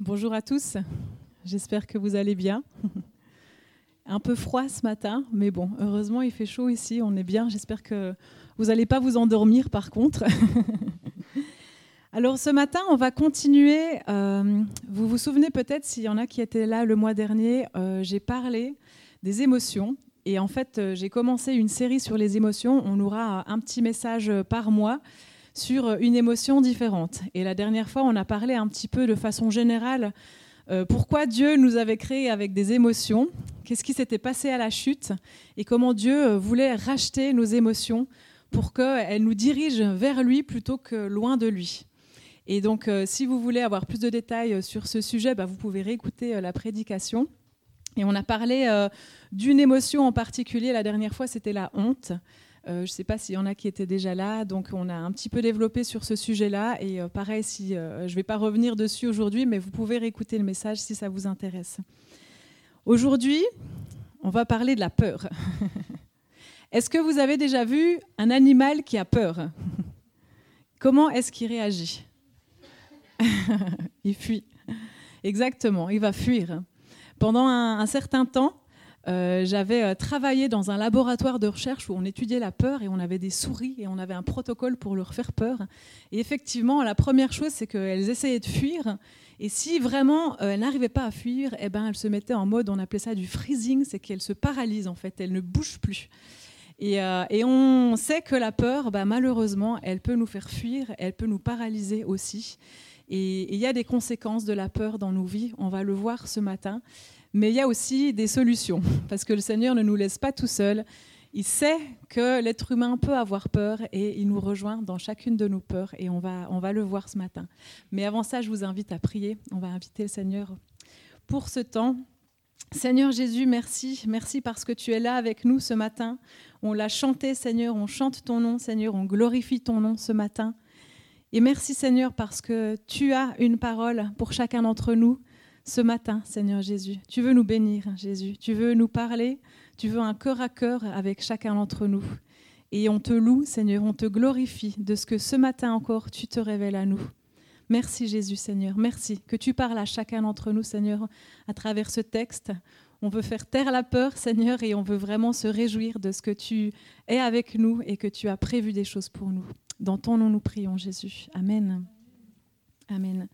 Bonjour à tous. J'espère que vous allez bien. Un peu froid ce matin, mais bon, heureusement il fait chaud ici, on est bien. J'espère que vous n'allez pas vous endormir par contre. Alors ce matin, on va continuer. Euh, vous vous souvenez peut-être, s'il y en a qui étaient là le mois dernier, euh, j'ai parlé des émotions. Et en fait, euh, j'ai commencé une série sur les émotions. On aura un petit message par mois sur une émotion différente. Et la dernière fois, on a parlé un petit peu de façon générale euh, pourquoi Dieu nous avait créés avec des émotions, qu'est-ce qui s'était passé à la chute et comment Dieu euh, voulait racheter nos émotions pour qu'elles nous dirigent vers lui plutôt que loin de lui. Et donc, euh, si vous voulez avoir plus de détails sur ce sujet, bah, vous pouvez réécouter la prédication. Et on a parlé d'une émotion en particulier la dernière fois, c'était la honte. Euh, je ne sais pas s'il y en a qui étaient déjà là, donc on a un petit peu développé sur ce sujet-là. Et euh, pareil, si, euh, je ne vais pas revenir dessus aujourd'hui, mais vous pouvez réécouter le message si ça vous intéresse. Aujourd'hui, on va parler de la peur. est-ce que vous avez déjà vu un animal qui a peur? Comment est-ce qu'il réagit? Il fuit. Exactement, il va fuir. Pendant un certain temps, euh, j'avais euh, travaillé dans un laboratoire de recherche où on étudiait la peur et on avait des souris et on avait un protocole pour leur faire peur. Et effectivement, la première chose, c'est qu'elles essayaient de fuir. Et si vraiment euh, elles n'arrivaient pas à fuir, eh ben, elles se mettaient en mode, on appelait ça du freezing, c'est qu'elles se paralysent en fait, elles ne bougent plus. Et, on sait que la peur, bah, malheureusement, elle peut nous faire fuir, elle peut nous paralyser aussi. Et il y a des conséquences de la peur dans nos vies, on va le voir ce matin. Mais il y a aussi des solutions, parce que le Seigneur ne nous laisse pas tout seuls. Il sait que l'être humain peut avoir peur et il nous rejoint dans chacune de nos peurs et on va, on va le voir ce matin. Mais avant ça, je vous invite à prier. On va inviter le Seigneur pour ce temps. Seigneur Jésus, merci. Merci parce que tu es là avec nous ce matin. On l'a chanté, Seigneur. On chante ton nom, Seigneur. On glorifie ton nom ce matin. Et merci, Seigneur, parce que tu as une parole pour chacun d'entre nous ce matin, Seigneur Jésus. Tu veux nous bénir, Jésus. Tu veux nous parler. Tu veux un cœur à cœur avec chacun d'entre nous. Et on te loue, Seigneur, on te glorifie de ce que ce matin encore tu te révèles à nous. Merci Jésus, Seigneur. Merci que tu parles à chacun d'entre nous, Seigneur, à travers ce texte. On veut faire taire la peur, Seigneur, et on veut vraiment se réjouir de ce que tu es avec nous et que tu as prévu des choses pour nous. Dans ton nom, nous prions, Jésus. Amen. Amen.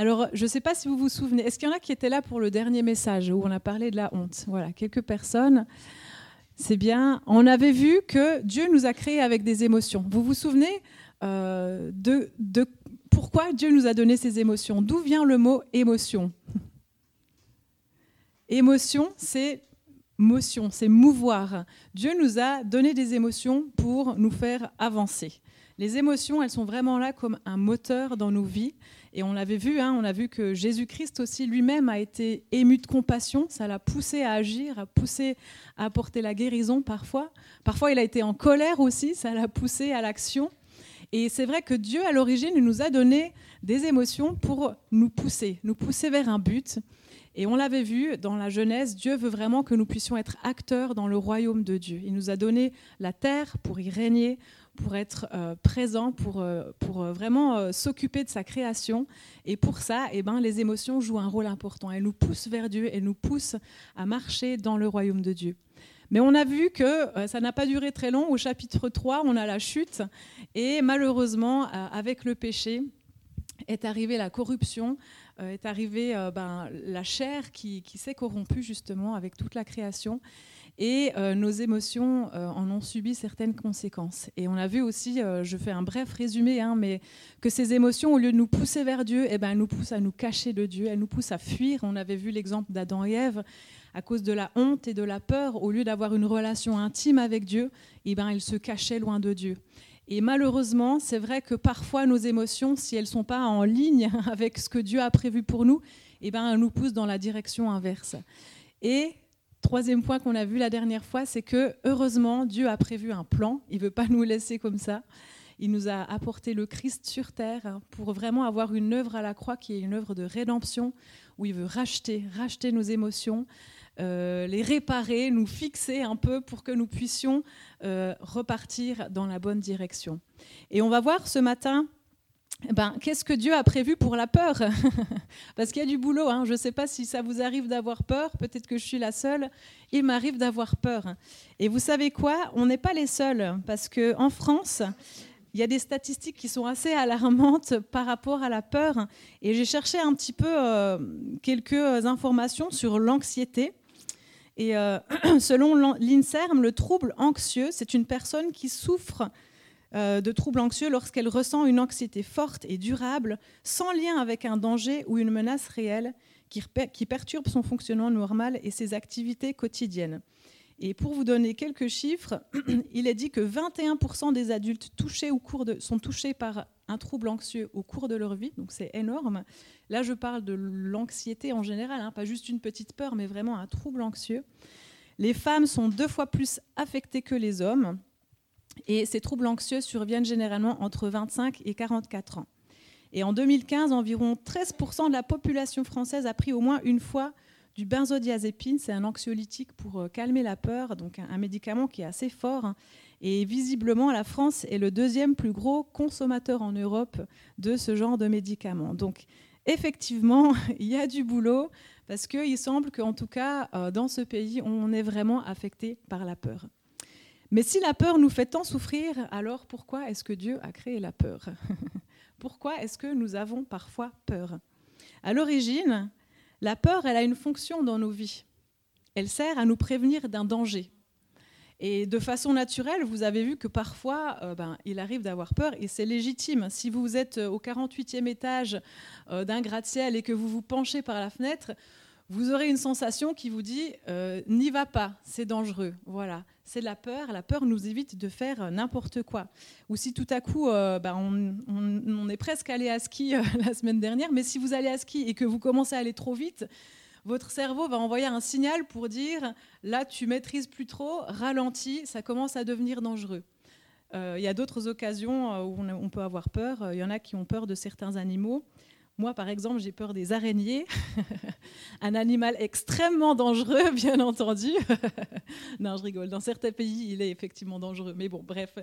Alors, je ne sais pas si vous vous souvenez, est-ce qu'il y en a qui étaient là pour le dernier message où on a parlé de la honte? Voilà, quelques personnes. C'est bien. On avait vu que Dieu nous a créés avec des émotions. Vous vous souvenez euh, de, de pourquoi Dieu nous a donné ces émotions? D'où vient le mot émotion? Émotion, c'est motion, c'est mouvoir. Dieu nous a donné des émotions pour nous faire avancer. Les émotions, elles sont vraiment là comme un moteur dans nos vies. Et on l'avait vu, hein, on a vu que Jésus-Christ aussi lui-même a été ému de compassion, ça l'a poussé à agir, a poussé à apporter la guérison parfois. Parfois il a été en colère aussi, ça l'a poussé à l'action. Et c'est vrai que Dieu à l'origine nous a donné des émotions pour nous pousser, nous pousser vers un but. Et on l'avait vu dans la Genèse, Dieu veut vraiment que nous puissions être acteurs dans le royaume de Dieu. Il nous a donné la terre pour y régner, pour être euh, présent, pour, euh, pour euh, vraiment s'occuper de sa création. Et pour ça, eh ben, les émotions jouent un rôle important. Elles nous poussent vers Dieu, elles nous poussent à marcher dans le royaume de Dieu. Mais on a vu que ça n'a pas duré très long. Au chapitre 3, on a la chute. Et malheureusement, avec le péché, est arrivée la corruption, est arrivée ben, la chair qui, qui s'est corrompue justement avec toute la création et euh, nos émotions euh, en ont subi certaines conséquences. Et on a vu aussi, euh, je fais un bref résumé, hein, mais que ces émotions, au lieu de nous pousser vers Dieu, eh ben, elles nous poussent à nous cacher de Dieu, elles nous poussent à fuir. On avait vu l'exemple d'Adam et Ève, à cause de la honte et de la peur, au lieu d'avoir une relation intime avec Dieu, eh ben, ils se cachaient loin de Dieu. Et malheureusement, c'est vrai que parfois nos émotions, si elles ne sont pas en ligne avec ce que Dieu a prévu pour nous, eh ben, elles nous poussent dans la direction inverse. Et Troisième point qu'on a vu la dernière fois, c'est que heureusement, Dieu a prévu un plan. Il ne veut pas nous laisser comme ça. Il nous a apporté le Christ sur terre pour vraiment avoir une œuvre à la croix qui est une œuvre de rédemption, où il veut racheter, racheter nos émotions, euh, les réparer, nous fixer un peu pour que nous puissions euh, repartir dans la bonne direction. Et on va voir ce matin ben, qu'est-ce que Dieu a prévu pour la peur? Parce qu'il y a du boulot. Hein. Je ne sais pas si ça vous arrive d'avoir peur. Peut-être que je suis la seule. Il m'arrive d'avoir peur. Et vous savez quoi? On n'est pas les seuls. Parce qu'en France, il y a des statistiques qui sont assez alarmantes par rapport à la peur. Et j'ai cherché un petit peu euh, quelques informations sur l'anxiété. Et euh, selon l'INSERM, le trouble anxieux, c'est une personne qui souffre euh, de troubles anxieux lorsqu'elle ressent une anxiété forte et durable, sans lien avec un danger ou une menace réelle qui, perturbe son fonctionnement normal et ses activités quotidiennes. Et pour vous donner quelques chiffres, il est dit que 21% des adultes touchés au cours de, sont touchés par un trouble anxieux au cours de leur vie, donc c'est énorme. Là, je parle de l'anxiété en général, hein, pas juste une petite peur, mais vraiment un trouble anxieux. Les femmes sont deux fois plus affectées que les hommes. Et ces troubles anxieux surviennent généralement entre 25 et 44 ans. Et en 2015, environ 13% de la population française a pris au moins une fois du benzodiazépine. C'est un anxiolytique pour euh, calmer la peur, donc un médicament qui est assez fort. Hein. Et visiblement, la France est le deuxième plus gros consommateur en Europe de ce genre de médicaments. Donc, effectivement, il y a du boulot parce qu'il semble qu'en tout cas, euh, dans ce pays, on est vraiment affecté par la peur. Mais si la peur nous fait tant souffrir, alors pourquoi est-ce que Dieu a créé la peur Pourquoi est-ce que nous avons parfois peur À l'origine, la peur, elle a une fonction dans nos vies. Elle sert à nous prévenir d'un danger. Et de façon naturelle, vous avez vu que parfois, euh, ben, il arrive d'avoir peur et c'est légitime. Si vous êtes au 48e étage euh, d'un gratte-ciel et que vous vous penchez par la fenêtre, vous aurez une sensation qui vous dit euh, n'y va pas, c'est dangereux. Voilà, c'est la peur. La peur nous évite de faire euh, n'importe quoi. Ou si tout à coup, euh, bah, on, est presque allé à ski la semaine dernière, mais si vous allez à ski et que vous commencez à aller trop vite, votre cerveau va envoyer un signal pour dire là, tu maîtrises plus trop, ralentis, ça commence à devenir dangereux. Il y a d'autres occasions où on, peut avoir peur. Il y en a qui ont peur de certains animaux. Moi, par exemple, j'ai peur des araignées, un animal extrêmement dangereux, bien entendu. non, je rigole. Dans certains pays, il est effectivement dangereux. Mais bon, bref,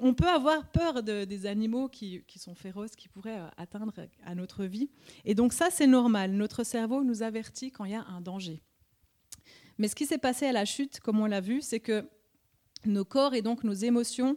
on peut avoir peur de, des animaux qui, qui, sont féroces, qui pourraient euh, atteindre à notre vie. Et donc ça, c'est normal. Notre cerveau nous avertit quand il y a un danger. Mais ce qui s'est passé à la chute, comme on l'a vu, c'est que nos corps et donc nos émotions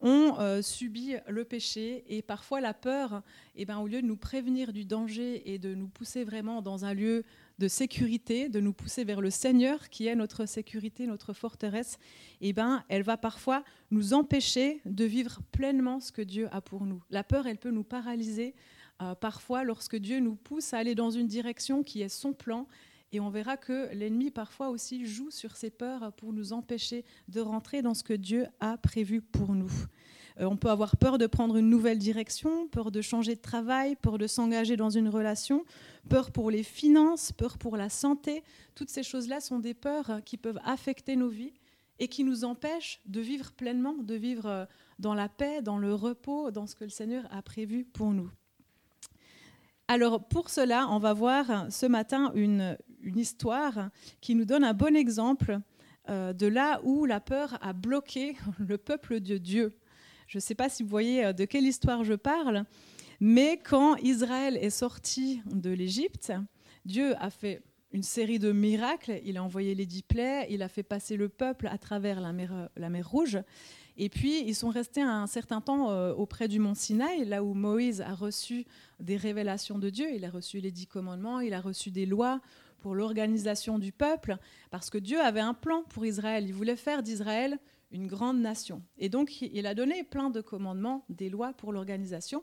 ont euh, subi le péché et parfois la peur, eh ben, au lieu de nous prévenir du danger et de nous pousser vraiment dans un lieu de sécurité, de nous pousser vers le Seigneur qui est notre sécurité, notre forteresse, eh ben, elle va parfois nous empêcher de vivre pleinement ce que Dieu a pour nous. La peur, elle peut nous paralyser euh, parfois lorsque Dieu nous pousse à aller dans une direction qui est son plan et on verra que l'ennemi parfois aussi joue sur ses peurs pour nous empêcher de rentrer dans ce que Dieu a prévu pour nous. Euh, on peut avoir peur de prendre une nouvelle direction, peur de changer de travail, peur de s'engager dans une relation, peur pour les finances, peur pour la santé. Toutes ces choses-là sont des peurs qui peuvent affecter nos vies et qui nous empêchent de vivre pleinement, de vivre euh, dans la paix, dans le repos, dans ce que le Seigneur a prévu pour nous. Alors pour cela, on va voir ce matin une, histoire qui nous donne un bon exemple euh, de là où la peur a bloqué le peuple de Dieu. Je ne sais pas si vous voyez euh, de quelle histoire je parle, mais quand Israël est sorti de l'Égypte, Dieu a fait une série de miracles. Il a envoyé les dix plaies, il a fait passer le peuple à travers la mer, mer Rouge. Et puis, ils sont restés un certain temps euh, auprès du mont Sinaï, là où Moïse a reçu des révélations de Dieu. Il a reçu les dix commandements, il a reçu des lois pour l'organisation du peuple, parce que Dieu avait un plan pour Israël. Il voulait faire d'Israël une grande nation. Et donc, il a donné plein de commandements, des lois pour l'organisation.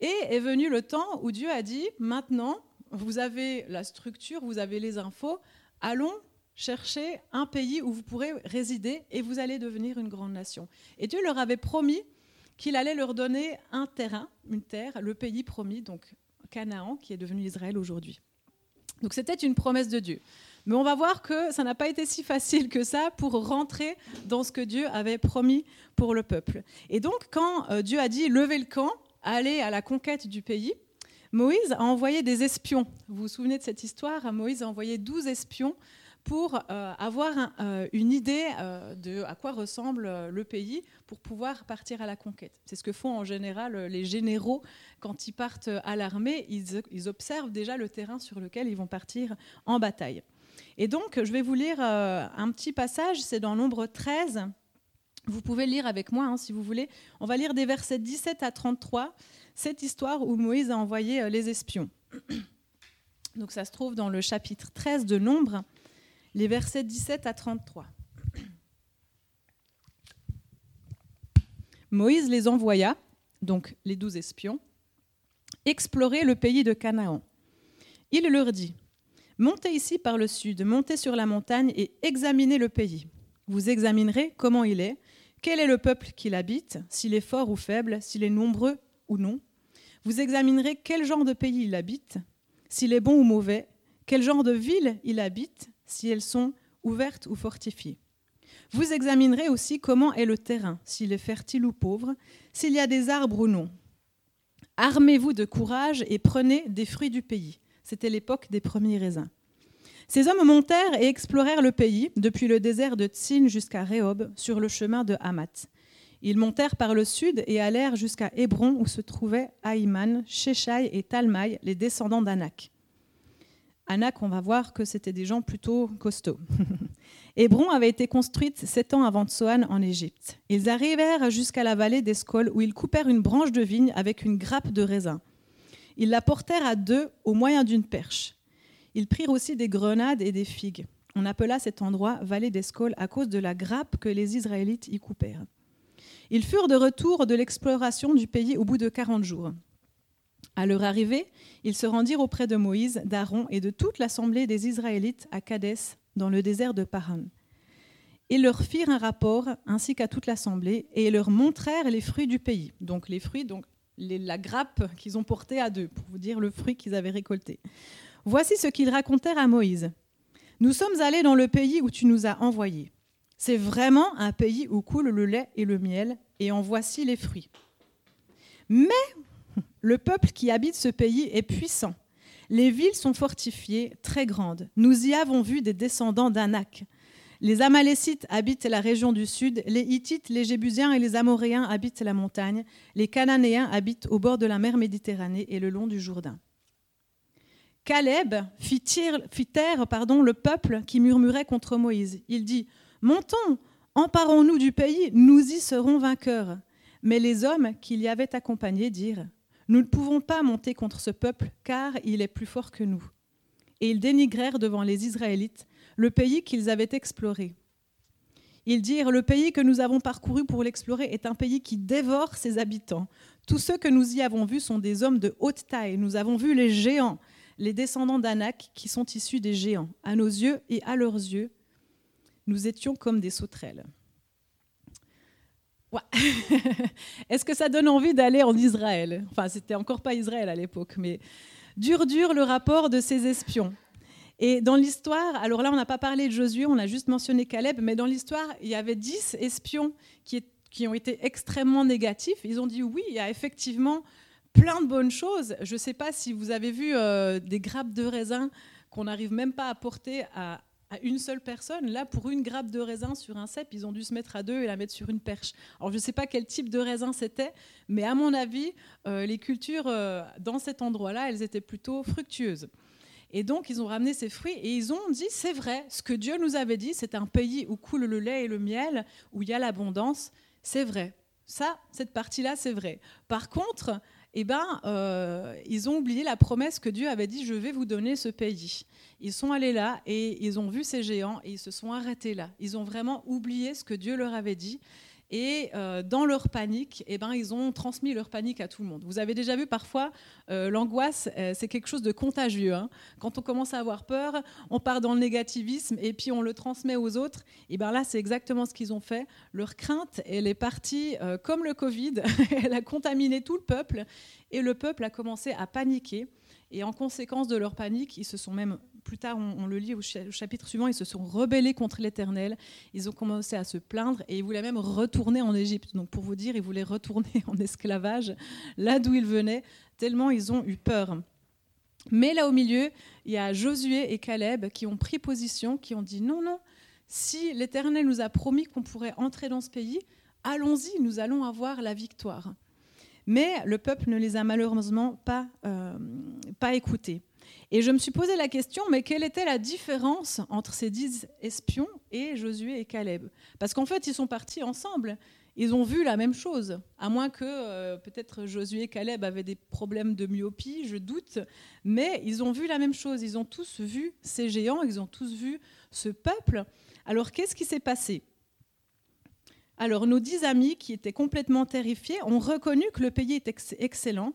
Et est venu le temps où Dieu a dit, maintenant, vous avez la structure, vous avez les infos, allons cherchez un pays où vous pourrez résider et vous allez devenir une grande nation. Et Dieu leur avait promis qu'il allait leur donner un terrain, une terre, le pays promis, donc Canaan, qui est devenu Israël aujourd'hui. Donc c'était une promesse de Dieu. Mais on va voir que ça n'a pas été si facile que ça pour rentrer dans ce que Dieu avait promis pour le peuple. Et donc quand euh, Dieu a dit levez le camp, allez à la conquête du pays, Moïse a envoyé des espions. Vous vous souvenez de cette histoire? Moïse a envoyé 12 espions pour euh, avoir euh, une idée de à quoi ressemble le pays pour pouvoir partir à la conquête. C'est ce que font en général les généraux quand ils partent à l'armée. Ils, observent déjà le terrain sur lequel ils vont partir en bataille. Et donc, je vais vous lire un petit passage, c'est dans Nombre 13. Vous pouvez lire avec moi hein, si vous voulez. On va lire des versets 17 à 33, cette histoire où Moïse a envoyé les espions. Donc ça se trouve dans le chapitre 13 de Nombre, les versets 17 à 33. Moïse les envoya, donc les douze espions, explorer le pays de Canaan. Il leur dit, Montez ici par le sud, montez sur la montagne et examinez le pays. Vous examinerez comment il est, quel est le peuple qui l'habite, s'il est fort ou faible, s'il est nombreux ou non. Vous examinerez quel genre de pays il habite, s'il est bon ou mauvais, quel genre de ville il habite, si elles sont ouvertes ou fortifiées. Vous examinerez aussi comment est le terrain, s'il est fertile ou pauvre, s'il y a des arbres ou non. Armez-vous de courage et prenez des fruits du pays. C'était l'époque des premiers raisins. Ces hommes montèrent et explorèrent le pays, depuis le désert de Tsin jusqu'à Rehob, sur le chemin de Hamath. Ils montèrent par le sud et allèrent jusqu'à Hébron où se trouvaient Aïman, Sheshai et Talmaï, les descendants d'Anak. Anak, on va voir que c'était des gens plutôt costauds. Hébron avait été construite sept ans avant Tsoan en Égypte. Ils arrivèrent jusqu'à la vallée d'Escol où ils coupèrent une branche de vigne avec une grappe de raisin. Ils la portèrent à deux au moyen d'une perche. Ils prirent aussi des grenades et des figues. On appela cet endroit vallée d'Escol à cause de la grappe que les Israélites y coupèrent. Ils furent de retour de l'exploration du pays au bout de quarante jours. À leur arrivée, ils se rendirent auprès de Moïse, d'Aaron et de toute l'assemblée des Israélites à Kadès, dans le désert de Paran. Ils leur firent un rapport, ainsi qu'à toute l'assemblée, et leur montrèrent les fruits du pays. Donc les fruits, donc la grappe qu'ils ont portée à deux, pour vous dire le fruit qu'ils avaient récolté. Voici ce qu'ils racontèrent à Moïse. Nous sommes allés dans le pays où tu nous as envoyés. C'est vraiment un pays où coule le lait et le miel, et en voici les fruits. Mais le peuple qui habite ce pays est puissant. Les villes sont fortifiées, très grandes. Nous y avons vu des descendants d'Anak. Les Amalécites habitent la région du sud, les Hittites, les Jébusiens et les Amoréens habitent la montagne, les Cananéens habitent au bord de la mer Méditerranée et le long du Jourdain. Caleb fit, taire le peuple qui murmurait contre Moïse. Il dit Montons, emparons-nous du pays, nous y serons vainqueurs. Mais les hommes qui l'y avaient accompagné dirent Nous ne pouvons pas monter contre ce peuple, car il est plus fort que nous. Et ils dénigrèrent devant les Israélites le pays qu'ils avaient exploré. Ils dirent Le pays que nous avons parcouru pour l'explorer est un pays qui dévore ses habitants. Tous ceux que nous y avons vus sont des hommes de haute taille. Nous avons vu les géants, les descendants d'Anak, qui sont issus des géants. À nos yeux et à leurs yeux, nous étions comme des sauterelles. Est-ce que ça donne envie d'aller en Israël? Enfin, c'était encore pas Israël à l'époque, mais dur, dur le rapport de ces espions. Et dans l'histoire, alors là, on n'a pas parlé de Josué, on a juste mentionné Caleb, mais dans l'histoire, il y avait dix espions qui, qui ont été extrêmement négatifs. Ils ont dit oui, il y a effectivement plein de bonnes choses. Je ne sais pas si vous avez vu euh, des grappes de raisin qu'on n'arrive même pas à porter à, à une seule personne. Là, pour une grappe de raisin sur un cep, ils ont dû se mettre à deux et la mettre sur une perche. Alors, je ne sais pas quel type de raisin c'était, mais à mon avis, euh, les cultures euh, dans cet endroit-là, elles étaient plutôt fructueuses. Et donc, ils ont ramené ces fruits et ils ont dit, c'est vrai, ce que Dieu nous avait dit, c'est un pays où coule le lait et le miel, où il y a l'abondance, c'est vrai. Ça, cette partie-là, c'est vrai. Par contre, eh ben, euh, ils ont oublié la promesse que Dieu avait dit, je vais vous donner ce pays. Ils sont allés là et ils ont vu ces géants et ils se sont arrêtés là. Ils ont vraiment oublié ce que Dieu leur avait dit. Et euh, dans leur panique, eh ben, ils ont transmis leur panique à tout le monde. Vous avez déjà vu parfois, euh, l'angoisse, euh, c'est quelque chose de contagieux. Hein. Quand on commence à avoir peur, on part dans le négativisme et puis on le transmet aux autres. Et ben là, c'est exactement ce qu'ils ont fait. Leur crainte, elle est partie comme le Covid. elle a contaminé tout le peuple et le peuple a commencé à paniquer. Et en conséquence de leur panique, ils se sont même, plus tard on, le lit au chapitre suivant, ils se sont rebellés contre l'Éternel, ils ont commencé à se plaindre et ils voulaient même retourner en Égypte. Donc pour vous dire, ils voulaient retourner en esclavage, là d'où ils venaient, tellement ils ont eu peur. Mais là au milieu, il y a Josué et Caleb qui ont pris position, qui ont dit non, non, si l'Éternel nous a promis qu'on pourrait entrer dans ce pays, allons-y, nous allons avoir la victoire. Mais le peuple ne les a malheureusement pas, euh, pas écoutés. Et je me suis posé la question, mais quelle était la différence entre ces dix espions et Josué et Caleb? Parce qu'en fait, ils sont partis ensemble. Ils ont vu la même chose, à moins que euh, peut-être Josué et Caleb avaient des problèmes de myopie, je doute, mais ils ont vu la même chose. Ils ont tous vu ces géants, ils ont tous vu ce peuple. Alors qu'est-ce qui s'est passé? Alors nos dix amis, qui étaient complètement terrifiés, ont reconnu que le pays est excellent,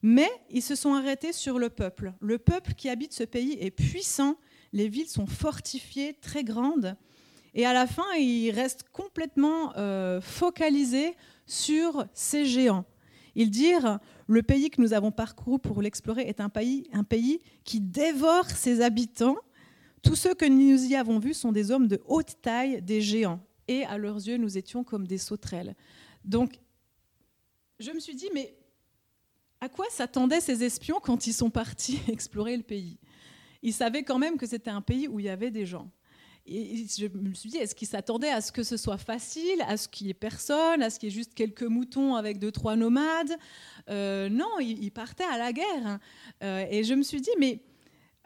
mais ils se sont arrêtés sur le peuple. Le peuple qui habite ce pays est puissant, les villes sont fortifiées, très grandes. Et à la fin, ils restent complètement euh, focalisés sur ces géants. Ils disent, le pays que nous avons parcouru pour l'explorer est un pays, un pays qui dévore ses habitants. Tous ceux que nous y avons vus sont des hommes de haute taille, des géants. Et à leurs yeux, nous étions comme des sauterelles. Donc, je me suis dit, mais à quoi s'attendaient ces espions quand ils sont partis explorer le pays? Ils savaient quand même que c'était un pays où il y avait des gens. Et je me suis dit, est-ce qu'ils s'attendaient à ce que ce soit facile, à ce qu'il n'y ait personne, à ce qu'il y ait juste quelques moutons avec deux, trois nomades? Euh, Non, ils, partaient à la guerre. Euh, et je me suis dit, mais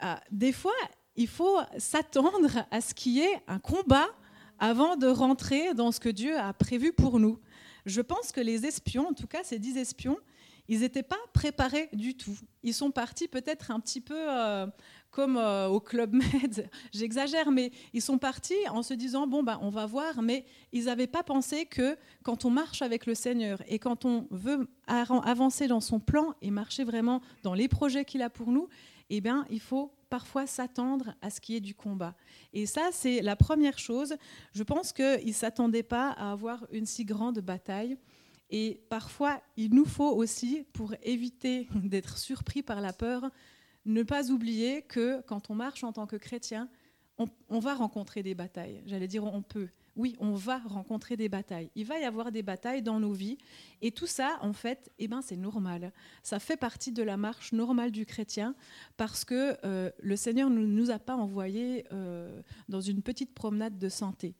euh, des fois, il faut s'attendre à ce qu'il y ait un combat avant de rentrer dans ce que Dieu a prévu pour nous. Je pense que les espions, en tout cas ces dix espions, ils n'étaient pas préparés du tout. Ils sont partis peut-être un petit peu euh, comme euh, au Club Med, j'exagère, mais ils sont partis en se disant, bon, bah, on va voir, mais ils n'avaient pas pensé que quand on marche avec le Seigneur et quand on veut avancer dans son plan et marcher vraiment dans les projets qu'il a pour nous, eh bien, il faut parfois s'attendre à ce qui est du combat. Et ça, c'est la première chose. Je pense qu'ils ne s'attendaient pas à avoir une si grande bataille. Et parfois, il nous faut aussi, pour éviter d'être surpris par la peur, ne pas oublier que quand on marche en tant que chrétien, on, va rencontrer des batailles. J'allais dire on peut. Oui, on va rencontrer des batailles. Il va y avoir des batailles dans nos vies. Et tout ça, en fait, eh ben, c'est normal. Ça fait partie de la marche normale du chrétien parce que euh, le Seigneur ne nous, a pas envoyés euh, dans une petite promenade de santé.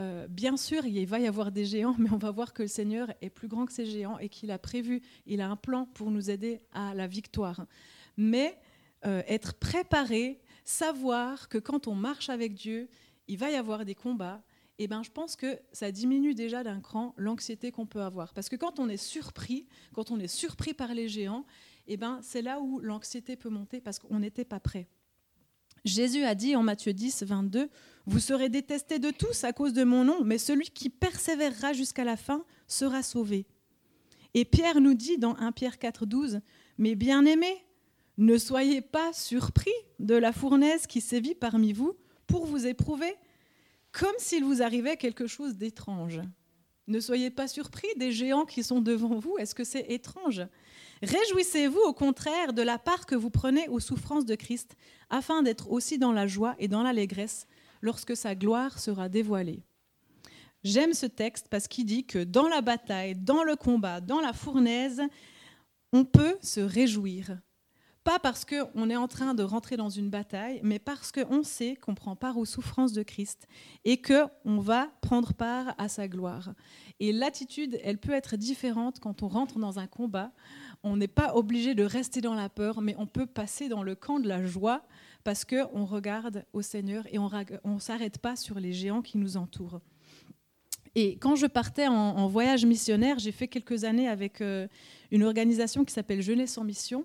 Euh, bien sûr, il va y avoir des géants, mais on va voir que le Seigneur est plus grand que ces géants et qu'il a prévu, il a un plan pour nous aider à la victoire. Mais être préparé, savoir que quand on marche avec Dieu, il va y avoir des combats, eh ben, je pense que ça diminue déjà d'un cran l'anxiété qu'on peut avoir. Parce que quand on est surpris, quand on est surpris par les géants, eh ben, c'est là où l'anxiété peut monter parce qu'on n'était pas prêt. Jésus a dit en Matthieu 10, 22, Vous serez détestés de tous à cause de mon nom, mais celui qui persévérera jusqu'à la fin sera sauvé. Et Pierre nous dit dans 1 Pierre 4, 12, Mais bien-aimés, ne soyez pas surpris de la fournaise qui sévit parmi vous pour vous éprouver, comme s'il vous arrivait quelque chose d'étrange. Ne soyez pas surpris des géants qui sont devant vous. Est-ce que c'est étrange? Réjouissez-vous au contraire de la part que vous prenez aux souffrances de Christ, afin d'être aussi dans la joie et dans l'allégresse lorsque sa gloire sera dévoilée. J'aime ce texte parce qu'il dit que dans la bataille, dans le combat, dans la fournaise, on peut se réjouir. Pas parce qu'on est en train de rentrer dans une bataille, mais parce qu'on sait qu'on prend part aux souffrances de Christ et qu'on va prendre part à sa gloire. Et l'attitude, elle peut être différente quand on rentre dans un combat on n'est pas obligé de rester dans la peur, mais on peut passer dans le camp de la joie parce qu'on regarde au Seigneur et on ne s'arrête pas sur les géants qui nous entourent. Et quand je partais en, voyage missionnaire, j'ai fait quelques années avec euh, une organisation qui s'appelle Jeunesse en mission.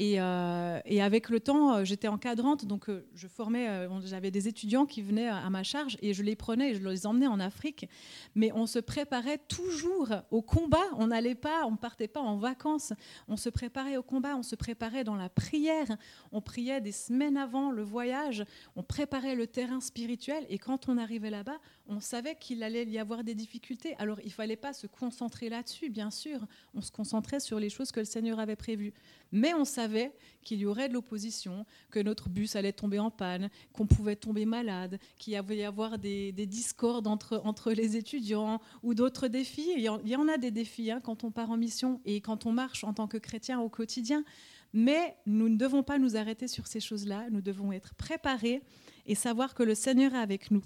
Euh, et, avec le temps, euh, j'étais encadrante, donc euh, je formais, j'avais des étudiants qui venaient à ma charge et je les prenais et je les emmenais en Afrique. Mais on se préparait toujours au combat. On n'allait pas, on partait pas en vacances. On se préparait au combat, on se préparait dans la prière. On priait des semaines avant le voyage. On préparait le terrain spirituel et quand on arrivait là-bas, on savait qu'il allait y avoir des difficultés. Alors il fallait pas se concentrer là-dessus, bien sûr. On se concentrait sur les choses que le Seigneur avait prévues. Mais on savait qu'il y aurait de l'opposition, que notre bus allait tomber en panne, qu'on pouvait tomber malade, qu'il y avoir des, discordes entre, entre les étudiants ou d'autres défis. Il y en a des défis hein, quand on part en mission et quand on marche en tant que chrétien au quotidien. Mais nous ne devons pas nous arrêter sur ces choses-là. Nous devons être préparés et savoir que le Seigneur est avec nous.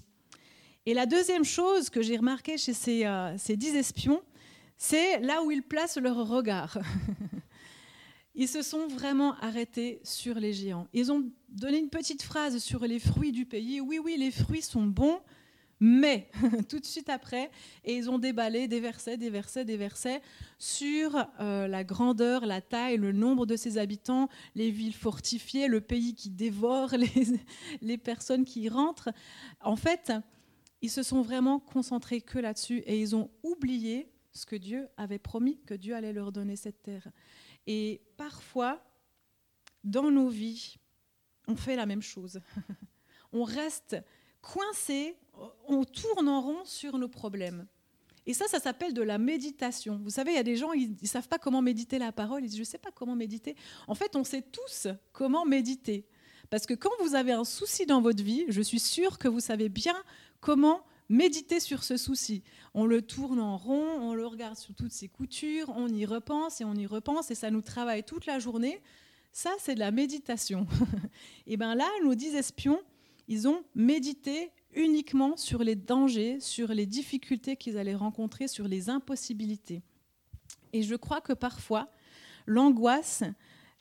Et la deuxième chose que j'ai remarqué chez ces, euh, ces dix espions, c'est là où ils placent leur regard. ils se sont vraiment arrêtés sur les géants. Ils ont donné une petite phrase sur les fruits du pays. Oui, oui, les fruits sont bons, mais tout de suite après, et ils ont déballé des versets, des versets, des versets sur euh, la grandeur, la taille, le nombre de ses habitants, les villes fortifiées, le pays qui dévore les, les personnes qui y rentrent. En fait, ils se sont vraiment concentrés que là-dessus et ils ont oublié ce que Dieu avait promis, que Dieu allait leur donner cette terre. Et parfois, dans nos vies, on fait la même chose. on reste coincé, on tourne en rond sur nos problèmes. Et ça, ça s'appelle de la méditation. Vous savez, il y a des gens, ils ne savent pas comment méditer la parole. Ils disent, je ne sais pas comment méditer. En fait, on sait tous comment méditer. Parce que quand vous avez un souci dans votre vie, je suis sûre que vous savez bien comment méditer sur ce souci. On le tourne en rond, on le regarde sur toutes ses coutures, on y repense et on y repense et ça nous travaille toute la journée. Ça, c'est de la méditation. et bien là, nos dix espions, ils ont médité uniquement sur les dangers, sur les difficultés qu'ils allaient rencontrer, sur les impossibilités. Et je crois que parfois, l'angoisse,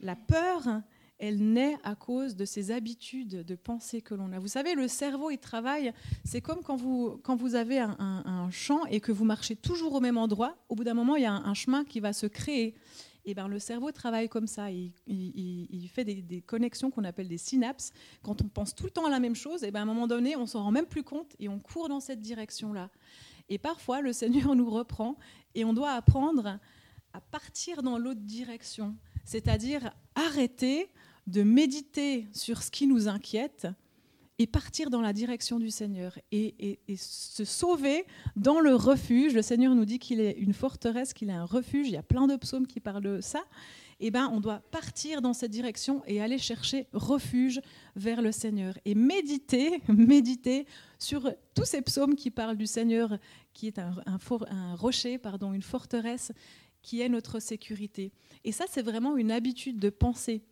la peur, elle naît à cause de ces habitudes de pensée que l'on a. Vous savez, le cerveau, il travaille, c'est comme quand vous, quand vous avez un, champ et que vous marchez toujours au même endroit, au bout d'un moment, il y a un, chemin qui va se créer. Et ben, le cerveau travaille comme ça, il, il, fait des, connexions qu'on appelle des synapses. Quand on pense tout le temps à la même chose, et ben, à un moment donné, on s'en rend même plus compte et on court dans cette direction-là. Et parfois, le Seigneur nous reprend et on doit apprendre à partir dans l'autre direction, c'est-à-dire arrêter de méditer sur ce qui nous inquiète et partir dans la direction du Seigneur et, se sauver dans le refuge. Le Seigneur nous dit qu'il est une forteresse, qu'il est un refuge. Il y a plein de psaumes qui parlent de ça. Eh ben, on doit partir dans cette direction et aller chercher refuge vers le Seigneur et méditer, méditer sur tous ces psaumes qui parlent du Seigneur, qui est un, un rocher, pardon, une forteresse, qui est notre sécurité. Et ça, c'est vraiment une habitude de penser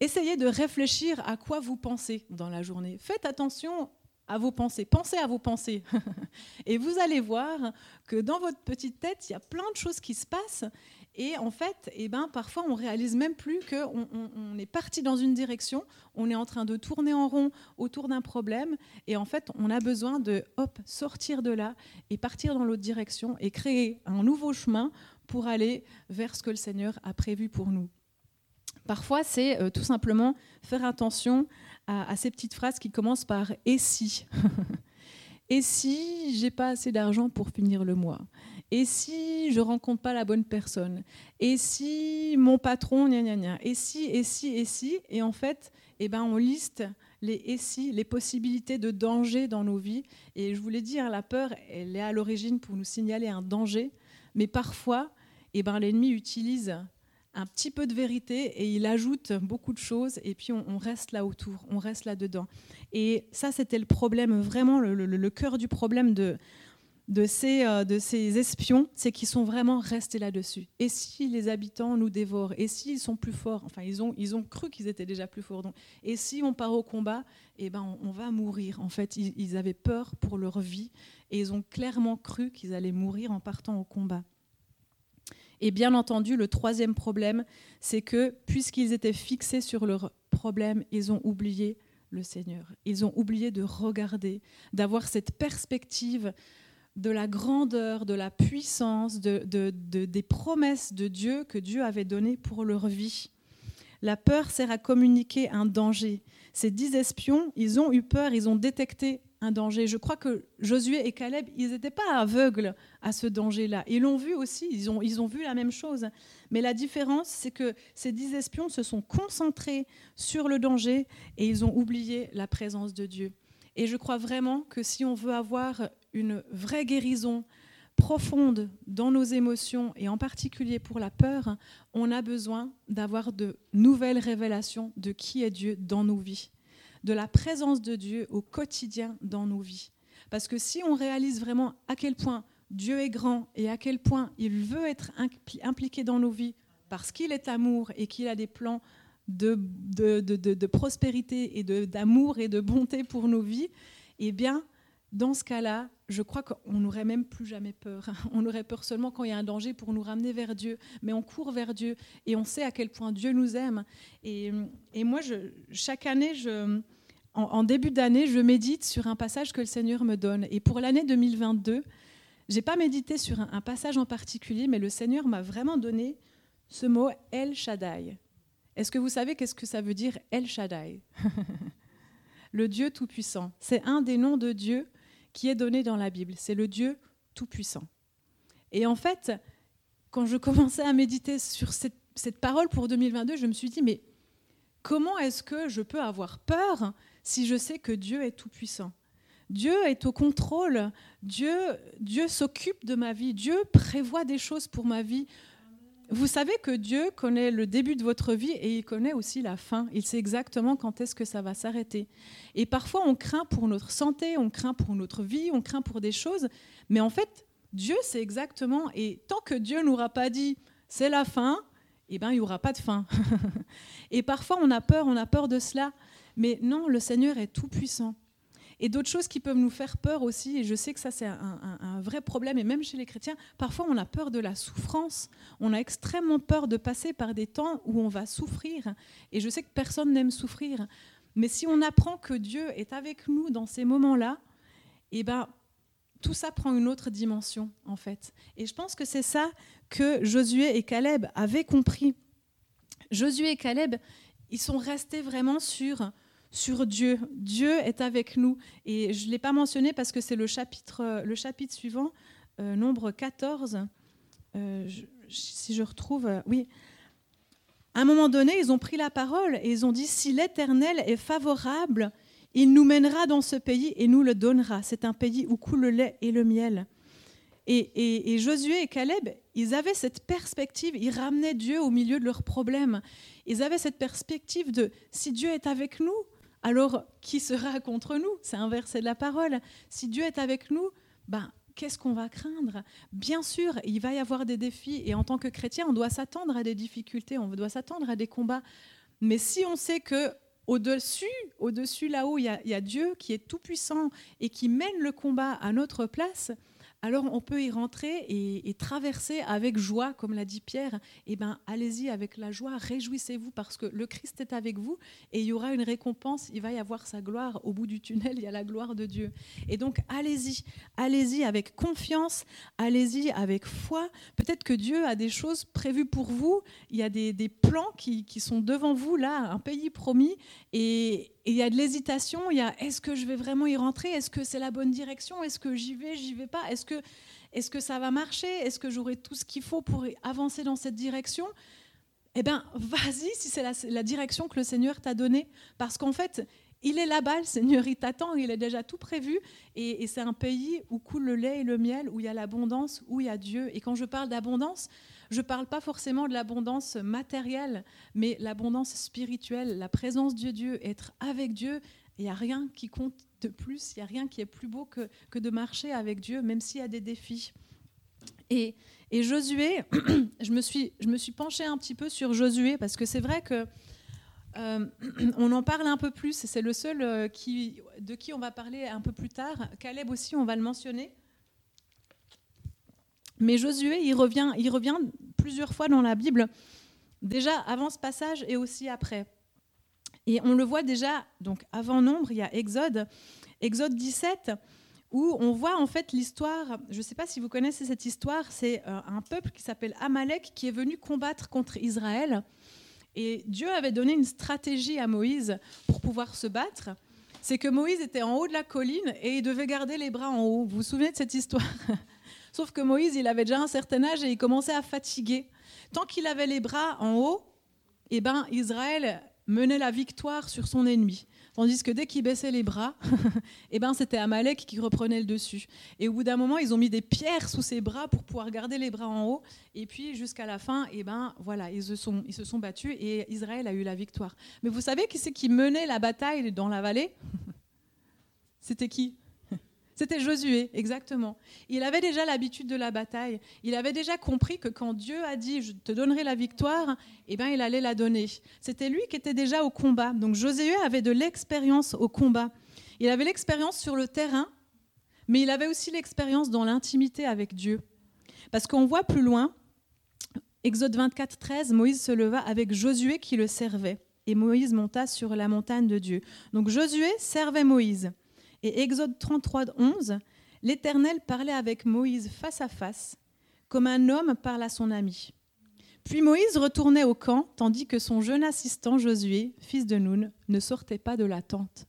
Essayez de réfléchir à quoi vous pensez dans la journée. Faites attention à vos pensées. Pensez à vos pensées. et vous allez voir que dans votre petite tête, il y a plein de choses qui se passent. Et en fait, eh ben, parfois, on réalise même plus qu'on on, est parti dans une direction, on est en train de tourner en rond autour d'un problème. Et en fait, on a besoin de hop, sortir de là et partir dans l'autre direction et créer un nouveau chemin pour aller vers ce que le Seigneur a prévu pour nous. Parfois, c'est euh, tout simplement faire attention à, ces petites phrases qui commencent par et si Et si j'ai pas assez d'argent pour finir le mois? Et si je rencontre pas la bonne personne? Et si mon patron, gna gna gna? Et si, et si, et si? Et en fait, eh ben, on liste les et si, les possibilités de danger dans nos vies. Et je voulais dire, la peur, elle est à l'origine pour nous signaler un danger. Mais parfois, eh ben, l'ennemi utilise un petit peu de vérité et il ajoute beaucoup de choses et puis on, reste là autour, on reste là dedans. Et ça, c'était le problème, vraiment le, cœur du problème de, de, ces, euh, de ces espions, c'est qu'ils sont vraiment restés là-dessus. Et si les habitants nous dévorent Et s'ils sont plus forts Enfin, ils ont, cru qu'ils étaient déjà plus forts. Et si on part au combat eh ben, on, va mourir. En fait, ils avaient peur pour leur vie et ils ont clairement cru qu'ils allaient mourir en partant au combat. Et bien entendu, le troisième problème, c'est que puisqu'ils étaient fixés sur leur problème, ils ont oublié le Seigneur. Ils ont oublié de regarder, d'avoir cette perspective de la grandeur, de la puissance, de, des promesses de Dieu que Dieu avait données pour leur vie. La peur sert à communiquer un danger. Ces dix espions, ils ont eu peur, ils ont détecté un danger. Je crois que Josué et Caleb, ils n'étaient pas aveugles à ce danger-là. Ils l'ont vu aussi, ils ont, ils ont vu la même chose. Mais la différence, c'est que ces dix espions se sont concentrés sur le danger et ils ont oublié la présence de Dieu. Et je crois vraiment que si on veut avoir une vraie guérison profonde dans nos émotions, et en particulier pour la peur, on a besoin d'avoir de nouvelles révélations de qui est Dieu dans nos vies de la présence de Dieu au quotidien dans nos vies. Parce que si on réalise vraiment à quel point Dieu est grand et à quel point il veut être impliqué dans nos vies, parce qu'il est amour et qu'il a des plans de, de, de, prospérité et d'amour et de bonté pour nos vies, eh bien, dans ce cas-là, je crois qu'on n'aurait même plus jamais peur. On aurait peur seulement quand il y a un danger pour nous ramener vers Dieu. Mais on court vers Dieu et on sait à quel point Dieu nous aime. Et, moi, chaque année, en, début d'année, je médite sur un passage que le Seigneur me donne. Et pour l'année 2022, j'ai pas médité sur un, un, passage en particulier, mais le Seigneur m'a vraiment donné ce mot El Shaddai. Est-ce que vous savez qu'est-ce que ça veut dire El Shaddai? Le Dieu Tout-Puissant. C'est un des noms de Dieu qui est donné dans la Bible. C'est le Dieu Tout-Puissant. Et en fait, quand je commençais à méditer sur cette, cette parole pour 2022, je me suis dit, mais comment est-ce que je peux avoir peur si je sais que Dieu est Tout-Puissant? Dieu est au contrôle, Dieu, Dieu s'occupe de ma vie, Dieu prévoit des choses pour ma vie. Vous savez que Dieu connaît le début de votre vie et il connaît aussi la fin. Il sait exactement quand est-ce que ça va s'arrêter. Et parfois, on craint pour notre santé, on craint pour notre vie, on craint pour des choses. Mais en fait, Dieu sait exactement. Et tant que Dieu n'aura pas dit c'est la fin, eh ben, il n'y aura pas de fin. et parfois, on a peur, on a peur de cela. Mais non, le Seigneur est tout puissant. Et d'autres choses qui peuvent nous faire peur aussi, et je sais que ça c'est un, vrai problème, et même chez les chrétiens, parfois on a peur de la souffrance, on a extrêmement peur de passer par des temps où on va souffrir, et je sais que personne n'aime souffrir, mais si on apprend que Dieu est avec nous dans ces moments-là, eh ben, tout ça prend une autre dimension en fait. Et je pense que c'est ça que Josué et Caleb avaient compris. Josué et Caleb, ils sont restés vraiment sur sur Dieu. Dieu est avec nous. Et je ne l'ai pas mentionné parce que c'est le chapitre, le chapitre suivant, euh, nombre 14. Euh, si je retrouve, euh, oui. À un moment donné, ils ont pris la parole et ils ont dit, si l'Éternel est favorable, il nous mènera dans ce pays et nous le donnera. C'est un pays où coule le lait et le miel. Et, et, Josué et Caleb, ils avaient cette perspective, ils ramenaient Dieu au milieu de leurs problèmes. Ils avaient cette perspective de si Dieu est avec nous, alors qui sera contre nous? C'est un verset de la parole. Si Dieu est avec nous, ben, qu'est-ce qu'on va craindre? Bien sûr, il va y avoir des défis et en tant que chrétien, on doit s'attendre à des difficultés, on doit s'attendre à des combats. Mais si on sait que au-dessus, au-dessus là-haut, il y, a Dieu qui est tout puissant et qui mène le combat à notre place, alors on peut y rentrer et, traverser avec joie, comme l'a dit Pierre. Eh bien, allez-y avec la joie, réjouissez-vous parce que le Christ est avec vous et il y aura une récompense, il va y avoir sa gloire. Au bout du tunnel, il y a la gloire de Dieu. Et donc, allez-y, allez-y avec confiance, allez-y avec foi. Peut-être que Dieu a des choses prévues pour vous, il y a des, plans qui, qui sont devant vous, là, un pays promis. Et, il y a de l'hésitation, il y a est-ce que je vais vraiment y rentrer? Est-ce que c'est la bonne direction? Est-ce que j'y vais J'y vais pas? Est-ce que, est que ça va marcher? Est-ce que j'aurai tout ce qu'il faut pour avancer dans cette direction? Eh bien, vas-y si c'est la, direction que le Seigneur t'a donnée. Parce qu'en fait, il est là-bas, le Seigneur, il t'attend, il est déjà tout prévu. Et, et c'est un pays où coule le lait et le miel, où il y a l'abondance, où il y a Dieu. Et quand je parle d'abondance, je ne parle pas forcément de l'abondance matérielle, mais l'abondance spirituelle, la présence de Dieu, être avec Dieu. Il n'y a rien qui compte de plus, il n'y a rien qui est plus beau que, que de marcher avec Dieu, même s'il y a des défis. Et, et Josué, je me, suis, je me suis penchée un petit peu sur Josué, parce que c'est vrai que euh, on en parle un peu plus, c'est le seul euh, qui, de qui on va parler un peu plus tard. Caleb aussi, on va le mentionner. Mais Josué, il revient, il revient plusieurs fois dans la Bible, déjà avant ce passage et aussi après. Et on le voit déjà, donc avant Nombre, il y a Exode, Exode 17, où on voit en fait l'histoire, je ne sais pas si vous connaissez cette histoire, c'est euh, un peuple qui s'appelle Amalek qui est venu combattre contre Israël. Et Dieu avait donné une stratégie à Moïse pour pouvoir se battre. C'est que Moïse était en haut de la colline et il devait garder les bras en haut. Vous vous souvenez de cette histoire? Sauf que Moïse, il avait déjà un certain âge et il commençait à fatiguer. Tant qu'il avait les bras en haut, eh ben, Israël menait la victoire sur son ennemi. Tandis que dès qu'il baissait les bras, eh ben, c'était Amalek qui reprenait le dessus. Et au bout d'un moment, ils ont mis des pierres sous ses bras pour pouvoir garder les bras en haut. Et puis, jusqu'à la fin, eh ben, voilà, ils, se sont, ils se sont battus et Israël a eu la victoire. Mais vous savez qui c'est qui menait la bataille dans la vallée? C'était qui? C'était Josué, exactement. Il avait déjà l'habitude de la bataille. Il avait déjà compris que quand Dieu a dit je te donnerai la victoire, eh ben il allait la donner. C'était lui qui était déjà au combat. Donc Josué avait de l'expérience au combat. Il avait l'expérience sur le terrain, mais il avait aussi l'expérience dans l'intimité avec Dieu. Parce qu'on voit plus loin, Exode 24, 13, Moïse se leva avec Josué qui le servait. Et Moïse monta sur la montagne de Dieu. Donc Josué servait Moïse. Et Exode 33, 11, l'Éternel parlait avec Moïse face à face, comme un homme parle à son ami. Puis Moïse retournait au camp, tandis que son jeune assistant Josué, fils de Nun, ne sortait pas de la tente.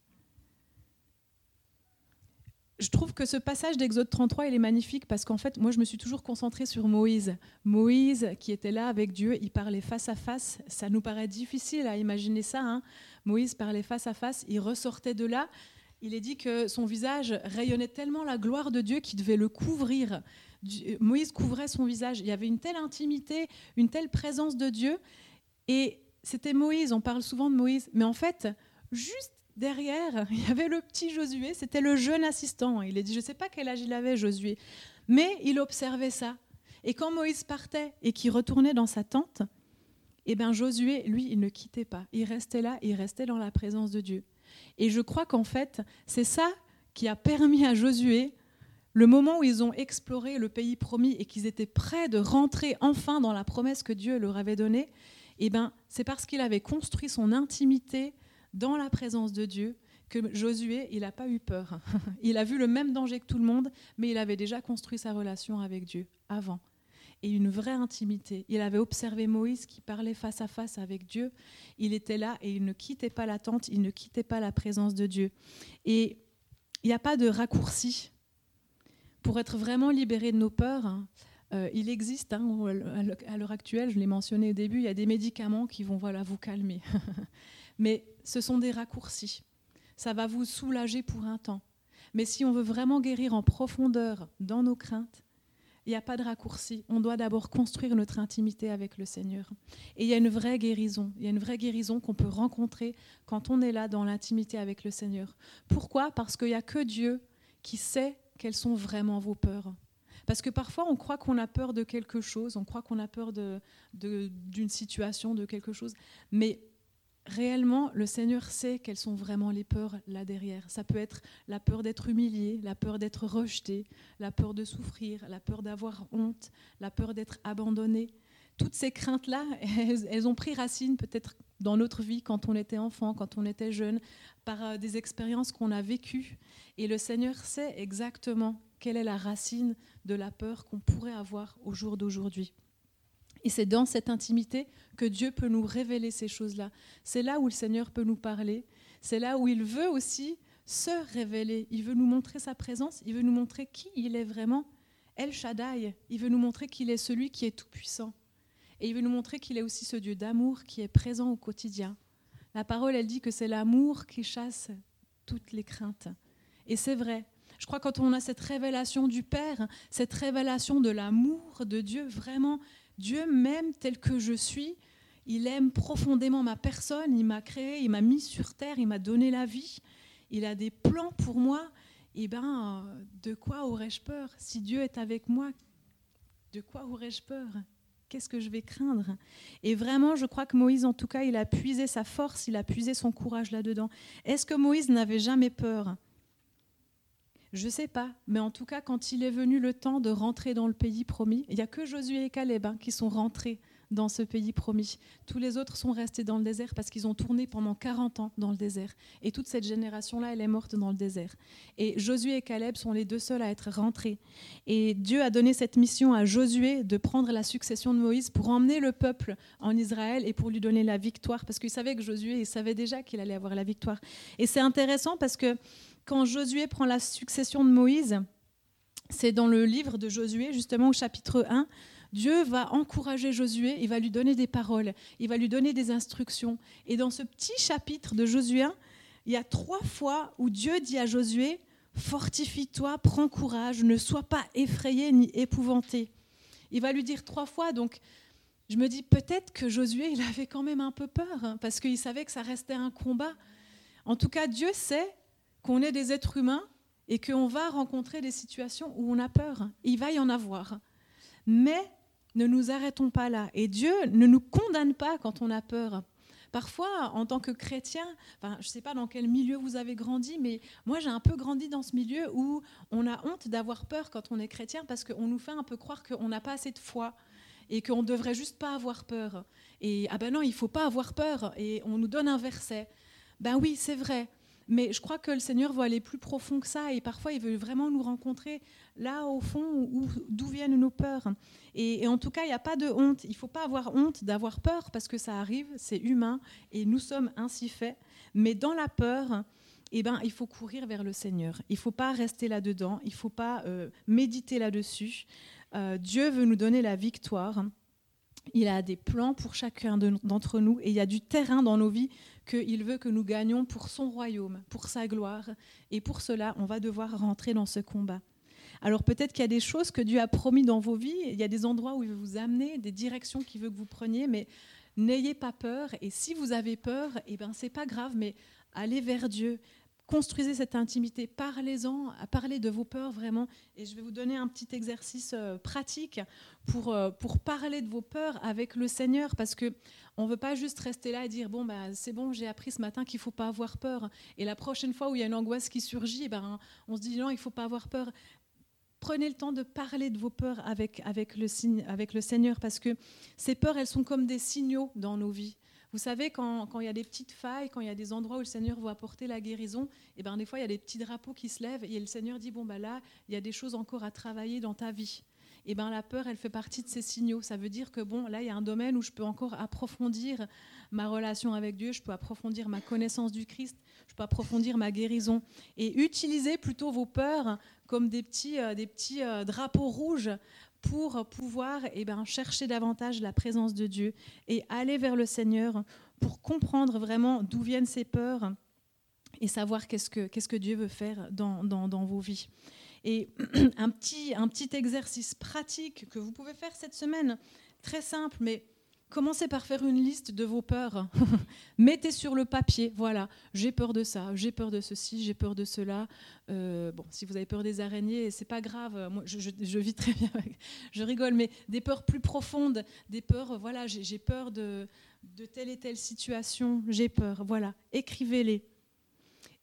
Je trouve que ce passage d'Exode 33, il est magnifique parce qu'en fait, moi, je me suis toujours concentrée sur Moïse. Moïse, qui était là avec Dieu, il parlait face à face. Ça nous paraît difficile à imaginer ça. Hein. Moïse parlait face à face, il ressortait de là il est dit que son visage rayonnait tellement la gloire de Dieu qu'il devait le couvrir. Moïse couvrait son visage. Il y avait une telle intimité, une telle présence de Dieu. Et c'était Moïse, on parle souvent de Moïse, mais en fait, juste derrière, il y avait le petit Josué, c'était le jeune assistant. Il est dit, je ne sais pas quel âge il avait, Josué, mais il observait ça. Et quand Moïse partait et qu'il retournait dans sa tente, eh bien Josué, lui, il ne quittait pas. Il restait là, il restait dans la présence de Dieu. Et je crois qu'en fait, c'est ça qui a permis à Josué, le moment où ils ont exploré le pays promis et qu'ils étaient prêts de rentrer enfin dans la promesse que Dieu leur avait donnée, eh ben, c'est parce qu'il avait construit son intimité dans la présence de Dieu que Josué, il n'a pas eu peur. Il a vu le même danger que tout le monde, mais il avait déjà construit sa relation avec Dieu avant et une vraie intimité. Il avait observé Moïse qui parlait face à face avec Dieu. Il était là et il ne quittait pas la tente, il ne quittait pas la présence de Dieu. Et il n'y a pas de raccourci. Pour être vraiment libéré de nos peurs, hein, euh, il existe, hein, à l'heure actuelle, je l'ai mentionné au début, il y a des médicaments qui vont voilà, vous calmer. Mais ce sont des raccourcis. Ça va vous soulager pour un temps. Mais si on veut vraiment guérir en profondeur dans nos craintes, il n'y a pas de raccourci. On doit d'abord construire notre intimité avec le Seigneur. Et il y a une vraie guérison. Il y a une vraie guérison qu'on peut rencontrer quand on est là dans l'intimité avec le Seigneur. Pourquoi? Parce qu'il n'y a que Dieu qui sait quelles sont vraiment vos peurs. Parce que parfois, on croit qu'on a peur de quelque chose, on croit qu'on a peur d'une de, situation, de quelque chose. Mais réellement, le Seigneur sait quelles sont vraiment les peurs là derrière. Ça peut être la peur d'être humilié, la peur d'être rejeté, la peur de souffrir, la peur d'avoir honte, la peur d'être abandonné. Toutes ces craintes-là, elles, ont pris racine peut-être dans notre vie quand on était enfant, quand on était jeune, par euh, des expériences qu'on a vécues. Et le Seigneur sait exactement quelle est la racine de la peur qu'on pourrait avoir au jour d'aujourd'hui. Et c'est dans cette intimité que Dieu peut nous révéler ces choses-là. C'est là où le Seigneur peut nous parler. C'est là où il veut aussi se révéler. Il veut nous montrer sa présence. Il veut nous montrer qui il est vraiment. El Shaddai. Il veut nous montrer qu'il est celui qui est tout-puissant. Et il veut nous montrer qu'il est aussi ce Dieu d'amour qui est présent au quotidien. La parole, elle dit que c'est l'amour qui chasse toutes les craintes. Et c'est vrai. Je crois quand on a cette révélation du Père, cette révélation de l'amour de Dieu, vraiment, Dieu m'aime tel que je suis. Il aime profondément ma personne. Il m'a créé, il m'a mis sur terre, il m'a donné la vie. Il a des plans pour moi. Et eh ben, de quoi aurais-je peur Si Dieu est avec moi, de quoi aurais-je peur Qu'est-ce que je vais craindre Et vraiment, je crois que Moïse, en tout cas, il a puisé sa force, il a puisé son courage là-dedans. Est-ce que Moïse n'avait jamais peur je ne sais pas, mais en tout cas, quand il est venu le temps de rentrer dans le pays promis, il n'y a que Josué et Caleb hein, qui sont rentrés dans ce pays promis. Tous les autres sont restés dans le désert parce qu'ils ont tourné pendant 40 ans dans le désert. Et toute cette génération-là, elle est morte dans le désert. Et Josué et Caleb sont les deux seuls à être rentrés. Et Dieu a donné cette mission à Josué de prendre la succession de Moïse pour emmener le peuple en Israël et pour lui donner la victoire. Parce qu'il savait que Josué, il savait déjà qu'il allait avoir la victoire. Et c'est intéressant parce que quand Josué prend la succession de Moïse, c'est dans le livre de Josué, justement au chapitre 1, Dieu va encourager Josué, il va lui donner des paroles, il va lui donner des instructions. Et dans ce petit chapitre de Josué 1, il y a trois fois où Dieu dit à Josué, fortifie-toi, prends courage, ne sois pas effrayé ni épouvanté. Il va lui dire trois fois, donc je me dis peut-être que Josué, il avait quand même un peu peur, hein, parce qu'il savait que ça restait un combat. En tout cas, Dieu sait qu'on est des êtres humains et qu'on va rencontrer des situations où on a peur. Il va y en avoir. Mais ne nous arrêtons pas là. Et Dieu ne nous condamne pas quand on a peur. Parfois, en tant que chrétien, enfin, je ne sais pas dans quel milieu vous avez grandi, mais moi j'ai un peu grandi dans ce milieu où on a honte d'avoir peur quand on est chrétien parce qu'on nous fait un peu croire qu'on n'a pas assez de foi et qu'on ne devrait juste pas avoir peur. Et ah ben non, il faut pas avoir peur. Et on nous donne un verset. Ben oui, c'est vrai. Mais je crois que le Seigneur veut aller plus profond que ça et parfois il veut vraiment nous rencontrer là au fond d'où viennent nos peurs. Et, en tout cas, il n'y a pas de honte. Il ne faut pas avoir honte d'avoir peur parce que ça arrive, c'est humain et nous sommes ainsi faits. Mais dans la peur, eh ben, il faut courir vers le Seigneur. Il ne faut pas rester là-dedans, il ne faut pas euh, méditer là-dessus. Euh, Dieu veut nous donner la victoire. Il a des plans pour chacun d'entre nous et il y a du terrain dans nos vies qu'il veut que nous gagnions pour son royaume, pour sa gloire. Et pour cela, on va devoir rentrer dans ce combat. Alors peut-être qu'il y a des choses que Dieu a promis dans vos vies, il y a des endroits où il veut vous amener, des directions qu'il veut que vous preniez, mais n'ayez pas peur. Et si vous avez peur, eh ben c'est pas grave, mais allez vers Dieu, construisez cette intimité, parlez-en, parlez de vos peurs vraiment. Et je vais vous donner un petit exercice euh, pratique pour, euh, pour parler de vos peurs avec le Seigneur, parce que on ne veut pas juste rester là et dire bon bah c'est bon j'ai appris ce matin qu'il faut pas avoir peur. Et la prochaine fois où il y a une angoisse qui surgit, eh ben on se dit non il faut pas avoir peur. Prenez le temps de parler de vos peurs avec, avec le Seigneur, parce que ces peurs, elles sont comme des signaux dans nos vies. Vous savez, quand, il y a des petites failles, quand il y a des endroits où le Seigneur veut apporter la guérison, et eh ben, des fois, il y a des petits drapeaux qui se lèvent et le Seigneur dit, bon, bah, là, il y a des choses encore à travailler dans ta vie. Et eh ben, la peur, elle fait partie de ces signaux. Ça veut dire que, bon, là, il y a un domaine où je peux encore approfondir ma relation avec Dieu, je peux approfondir ma connaissance du Christ, je peux approfondir ma guérison. Et utiliser plutôt vos peurs comme des petits, euh, des petits euh, drapeaux rouges pour pouvoir eh ben, chercher davantage la présence de Dieu et aller vers le Seigneur pour comprendre vraiment d'où viennent ces peurs et savoir qu'est-ce que, Dieu veut faire dans, vos vies. Et un petit exercice pratique que vous pouvez faire cette semaine, très simple, mais Commencez par faire une liste de vos peurs. Mettez sur le papier, voilà, j'ai peur de ça, j'ai peur de ceci, j'ai peur de cela. Euh, bon, si vous avez peur des araignées, c'est pas grave. Moi, je, vis très bien. je rigole, mais des peurs plus profondes, des peurs. Voilà, j'ai peur de, de telle et telle situation. J'ai peur. Voilà, écrivez-les.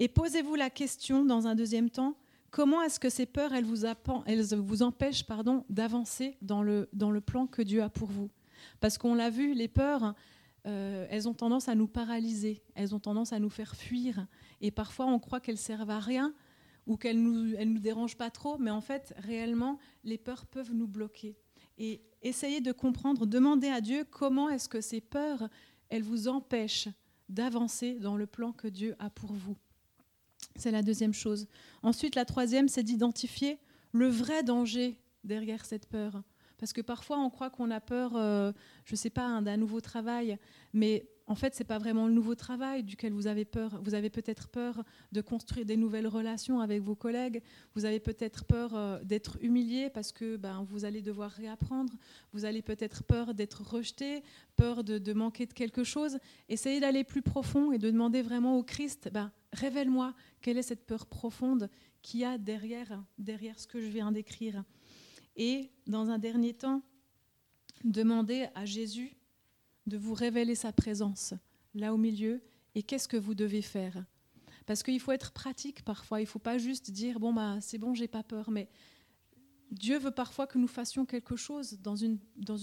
Et posez-vous la question dans un deuxième temps comment est-ce que ces peurs, elles vous, empêchent pardon, d'avancer dans le plan que Dieu a pour vous? Parce qu'on l'a vu, les peurs, euh, elles ont tendance à nous paralyser, elles ont tendance à nous faire fuir. Et parfois, on croit qu'elles servent à rien ou qu'elles ne nous, nous dérangent pas trop, mais en fait, réellement, les peurs peuvent nous bloquer. Et essayez de comprendre, demandez à Dieu comment est-ce que ces peurs, elles vous empêchent d'avancer dans le plan que Dieu a pour vous. C'est la deuxième chose. Ensuite, la troisième, c'est d'identifier le vrai danger derrière cette peur. Parce que parfois, on croit qu'on a peur, euh, je ne sais pas, d'un nouveau travail, mais en fait, ce n'est pas vraiment le nouveau travail duquel vous avez peur. Vous avez peut-être peur de construire des nouvelles relations avec vos collègues. Vous avez peut-être peur euh, d'être humilié parce que ben, vous allez devoir réapprendre. Vous avez peut-être peur d'être rejeté, peur de, manquer de quelque chose. Essayez d'aller plus profond et de demander vraiment au Christ, ben, révèle-moi quelle est cette peur profonde qu'il y a derrière, derrière ce que je viens d'écrire. Et dans un dernier temps, demandez à Jésus de vous révéler sa présence là au milieu et qu'est-ce que vous devez faire? Parce qu'il faut être pratique parfois, il ne faut pas juste dire bon bah c'est bon, j'ai pas peur, mais Dieu veut parfois que nous fassions quelque chose dans une,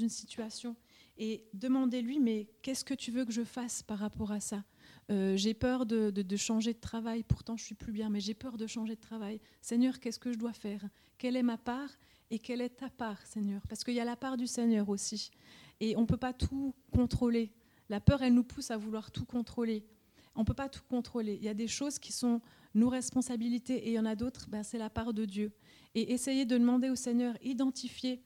situation et demandez-lui mais qu'est-ce que tu veux que je fasse par rapport à ça? Euh, J'ai peur de, de, changer de travail, pourtant je suis plus bien, mais j'ai peur de changer de travail. Seigneur, qu'est-ce que je dois faire? Quelle est ma part? Et quelle est ta part, Seigneur? Parce qu'il y a la part du Seigneur aussi. Et on ne peut pas tout contrôler. La peur, elle nous pousse à vouloir tout contrôler. On ne peut pas tout contrôler. Il y a des choses qui sont nos responsabilités et il y en a d'autres, ben, c'est la part de Dieu. Et essayer de demander au Seigneur, identifier,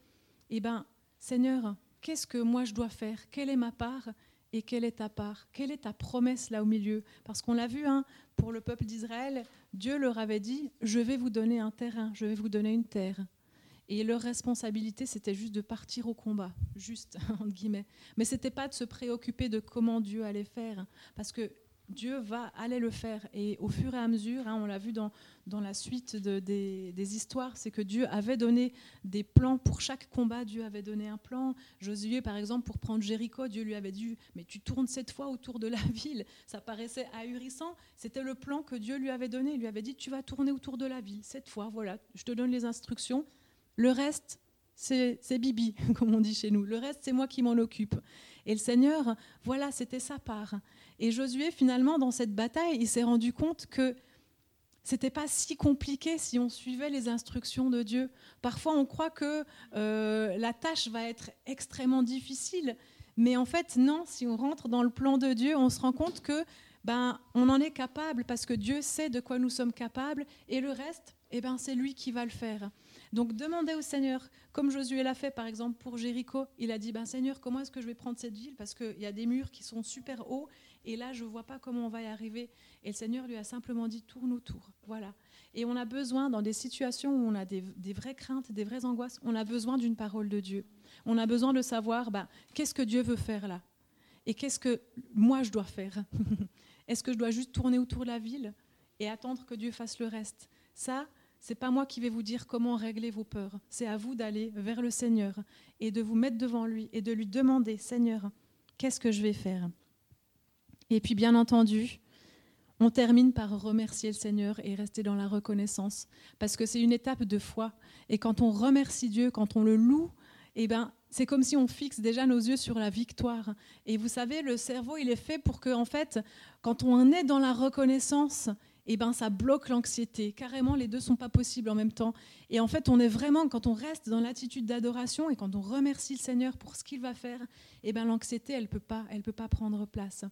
eh ben, Seigneur, qu'est-ce que moi je dois faire? Quelle est ma part et quelle est ta part? Quelle est ta promesse là au milieu? Parce qu'on l'a vu, hein, pour le peuple d'Israël, Dieu leur avait dit, je vais vous donner un terrain, je vais vous donner une terre. Et leur responsabilité, c'était juste de partir au combat, juste, entre guillemets. Mais ce n'était pas de se préoccuper de comment Dieu allait faire, parce que Dieu va aller le faire. Et au fur et à mesure, hein, on l'a vu dans, dans la suite des, histoires, c'est que Dieu avait donné des plans pour chaque combat. Dieu avait donné un plan. Josué, par exemple, pour prendre Jéricho, Dieu lui avait dit Mais tu tournes cette fois autour de la ville. Ça paraissait ahurissant. C'était le plan que Dieu lui avait donné. Il lui avait dit Tu vas tourner autour de la ville. Cette fois, voilà, je te donne les instructions. Le reste, c'est Bibi, comme on dit chez nous. Le reste, c'est moi qui m'en occupe. Et le Seigneur, voilà, c'était sa part. Et Josué, finalement, dans cette bataille, il s'est rendu compte que c'était pas si compliqué si on suivait les instructions de Dieu. Parfois, on croit que euh, la tâche va être extrêmement difficile, mais en fait, non. Si on rentre dans le plan de Dieu, on se rend compte que ben, on en est capable parce que Dieu sait de quoi nous sommes capables, et le reste, eh ben, c'est lui qui va le faire. Donc demandez au Seigneur, comme Josué l'a fait par exemple pour Jéricho, il a dit, ben, Seigneur, comment est-ce que je vais prendre cette ville? Parce qu'il y a des murs qui sont super hauts, et là, je ne vois pas comment on va y arriver. Et le Seigneur lui a simplement dit, tourne autour. Voilà. Et on a besoin, dans des situations où on a des, vraies craintes, des vraies angoisses, on a besoin d'une parole de Dieu. On a besoin de savoir, ben, qu'est-ce que Dieu veut faire là? Et qu'est-ce que moi je dois faire? Est-ce que je dois juste tourner autour de la ville et attendre que Dieu fasse le reste? Ça, c'est pas moi qui vais vous dire comment régler vos peurs. C'est à vous d'aller vers le Seigneur et de vous mettre devant lui et de lui demander Seigneur, qu'est-ce que je vais faire? Et puis, bien entendu, on termine par remercier le Seigneur et rester dans la reconnaissance, parce que c'est une étape de foi. Et quand on remercie Dieu, quand on le loue, eh ben, c'est comme si on fixe déjà nos yeux sur la victoire. Et vous savez, le cerveau, il est fait pour que, en fait, quand on est dans la reconnaissance, eh ben, ça bloque l'anxiété. Carrément, les deux sont pas possibles en même temps. Et en fait, on est vraiment, quand on reste dans l'attitude d'adoration et quand on remercie le Seigneur pour ce qu'il va faire, eh ben, l'anxiété, elle peut pas, peut pas prendre place.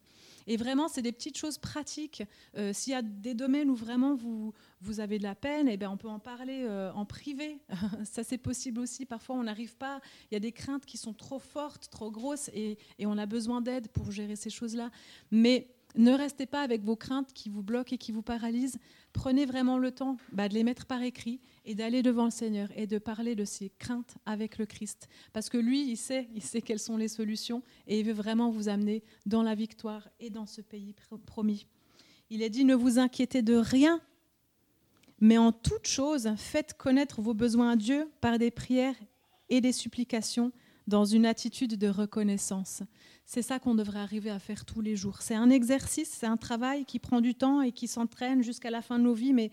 Et vraiment, c'est des petites choses pratiques. Euh, s'il y a des domaines où vraiment vous, vous avez de la peine, eh ben, on peut en parler euh, en privé. Ça, c'est possible aussi. Parfois, on n'arrive pas. Il y a des craintes qui sont trop fortes, trop grosses, et, et on a besoin d'aide pour gérer ces choses-là. Mais ne restez pas avec vos craintes qui vous bloquent et qui vous paralysent. Prenez vraiment le temps bah, de les mettre par écrit et d'aller devant le Seigneur et de parler de ces craintes avec le Christ. Parce que lui, il sait, il sait quelles sont les solutions et il veut vraiment vous amener dans la victoire et dans ce pays promis. Il est dit, ne vous inquiétez de rien, mais en toute chose, faites connaître vos besoins à Dieu par des prières et des supplications dans une attitude de reconnaissance. C'est ça qu'on devrait arriver à faire tous les jours. C'est un exercice, c'est un travail qui prend du temps et qui s'entraîne jusqu'à la fin de nos vies, mais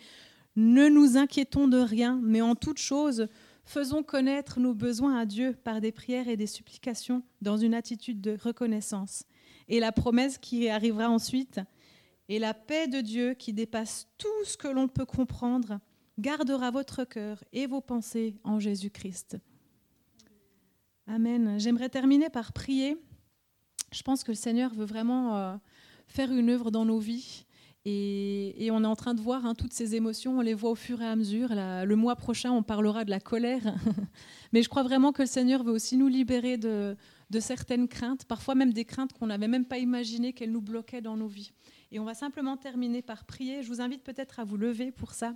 ne nous inquiétons de rien, mais en toute chose, faisons connaître nos besoins à Dieu par des prières et des supplications dans une attitude de reconnaissance. Et la promesse qui arrivera ensuite, et la paix de Dieu qui dépasse tout ce que l'on peut comprendre, gardera votre cœur et vos pensées en Jésus-Christ. Amen. J'aimerais terminer par prier je pense que le Seigneur veut vraiment euh, faire une œuvre dans nos vies. Et, on est en train de voir hein, toutes ces émotions, on les voit au fur et à mesure. le mois prochain, on parlera de la colère. Mais je crois vraiment que le Seigneur veut aussi nous libérer de, de certaines craintes, parfois même des craintes qu'on n'avait même pas imaginé qu'elles nous bloquaient dans nos vies. Et on va simplement terminer par prier. Je vous invite peut-être à vous lever pour ça.